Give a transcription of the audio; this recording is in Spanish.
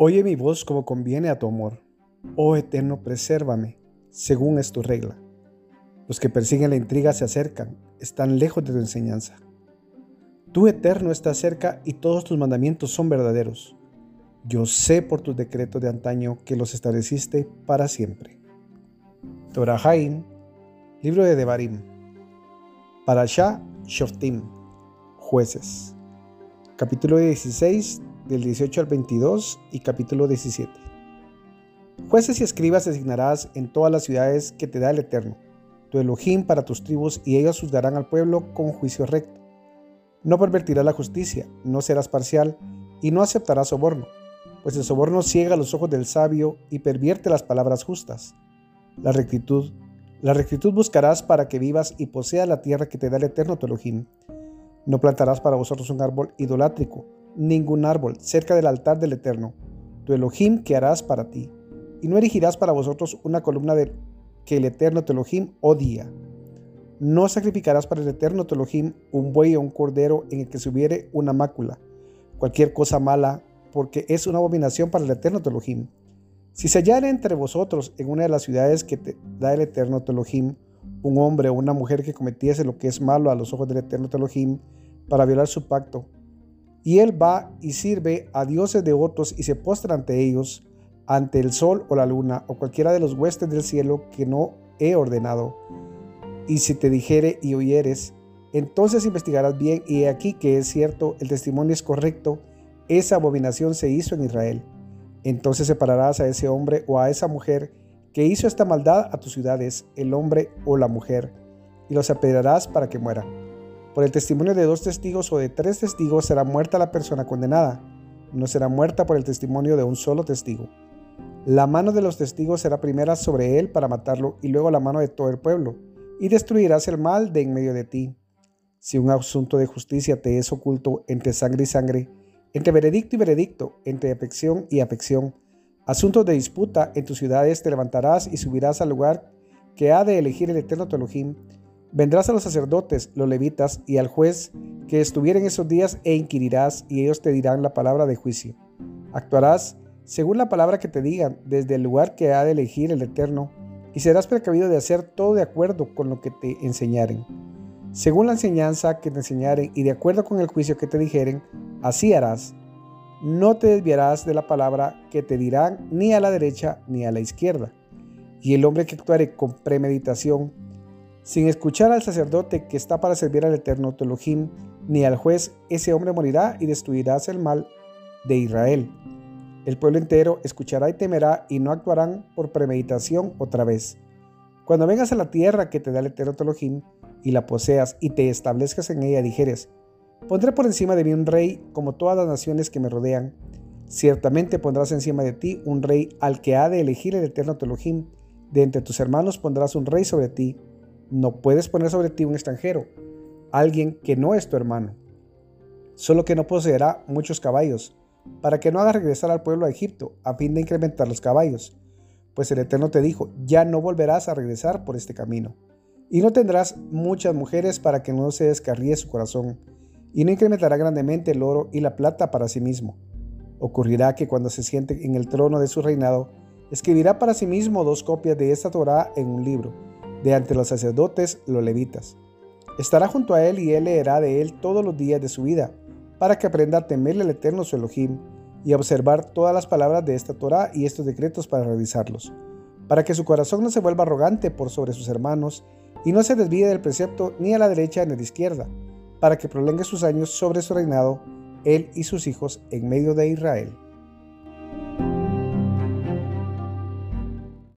Oye mi voz como conviene a tu amor. Oh Eterno, presérvame, según es tu regla. Los que persiguen la intriga se acercan, están lejos de tu enseñanza. Tú, Eterno, estás cerca y todos tus mandamientos son verdaderos. Yo sé por tus decretos de antaño que los estableciste para siempre. Torahaim, libro de Devarim. Parashah Shoftim, jueces. Capítulo 16 del 18 al 22 y capítulo 17. Jueces y escribas designarás en todas las ciudades que te da el Eterno, tu Elohim para tus tribus, y ellos juzgarán al pueblo con juicio recto. No pervertirás la justicia, no serás parcial, y no aceptarás soborno, pues el soborno ciega los ojos del sabio y pervierte las palabras justas. La rectitud, la rectitud buscarás para que vivas y poseas la tierra que te da el Eterno tu Elohim. No plantarás para vosotros un árbol idolátrico, ningún árbol cerca del altar del Eterno, tu Elohim que harás para ti, y no erigirás para vosotros una columna de que el Eterno tu Elohim odia. No sacrificarás para el Eterno tu Elohim un buey o un cordero en el que se hubiere una mácula, cualquier cosa mala, porque es una abominación para el Eterno tu Elohim. Si se hallare entre vosotros en una de las ciudades que te da el Eterno tu Elohim, un hombre o una mujer que cometiese lo que es malo a los ojos del Eterno tu Elohim, para violar su pacto, y él va y sirve a dioses de otros y se postra ante ellos, ante el sol o la luna o cualquiera de los huestes del cielo que no he ordenado. Y si te dijere y oyeres, entonces investigarás bien y he aquí que es cierto, el testimonio es correcto, esa abominación se hizo en Israel. Entonces separarás a ese hombre o a esa mujer que hizo esta maldad a tus ciudades, el hombre o la mujer, y los apedrearás para que mueran. Por el testimonio de dos testigos o de tres testigos será muerta la persona condenada, no será muerta por el testimonio de un solo testigo. La mano de los testigos será primera sobre él para matarlo y luego la mano de todo el pueblo, y destruirás el mal de en medio de ti. Si un asunto de justicia te es oculto entre sangre y sangre, entre veredicto y veredicto, entre afección y afección, asuntos de disputa en tus ciudades te levantarás y subirás al lugar que ha de elegir el eterno tu Vendrás a los sacerdotes, los levitas y al juez que estuviera en esos días e inquirirás y ellos te dirán la palabra de juicio. Actuarás según la palabra que te digan desde el lugar que ha de elegir el Eterno y serás precavido de hacer todo de acuerdo con lo que te enseñaren. Según la enseñanza que te enseñaren y de acuerdo con el juicio que te dijeren, así harás. No te desviarás de la palabra que te dirán ni a la derecha ni a la izquierda. Y el hombre que actuare con premeditación sin escuchar al sacerdote que está para servir al eterno Telohim, ni al juez, ese hombre morirá y destruirás el mal de Israel. El pueblo entero escuchará y temerá y no actuarán por premeditación otra vez. Cuando vengas a la tierra que te da el eterno Telohim y la poseas y te establezcas en ella, dijeres, pondré por encima de mí un rey como todas las naciones que me rodean. Ciertamente pondrás encima de ti un rey al que ha de elegir el eterno Telohim. De entre tus hermanos pondrás un rey sobre ti no puedes poner sobre ti un extranjero, alguien que no es tu hermano, solo que no poseerá muchos caballos, para que no hagas regresar al pueblo a Egipto, a fin de incrementar los caballos. Pues el Eterno te dijo, ya no volverás a regresar por este camino. Y no tendrás muchas mujeres para que no se descarríe su corazón, y no incrementará grandemente el oro y la plata para sí mismo. Ocurrirá que cuando se siente en el trono de su reinado, escribirá para sí mismo dos copias de esta Torah en un libro, de ante los sacerdotes, los levitas. Estará junto a él y él leerá de él todos los días de su vida, para que aprenda a temerle al Eterno su Elohim y a observar todas las palabras de esta Torah y estos decretos para realizarlos, para que su corazón no se vuelva arrogante por sobre sus hermanos y no se desvíe del precepto ni a la derecha ni a la izquierda, para que prolongue sus años sobre su reinado, él y sus hijos en medio de Israel.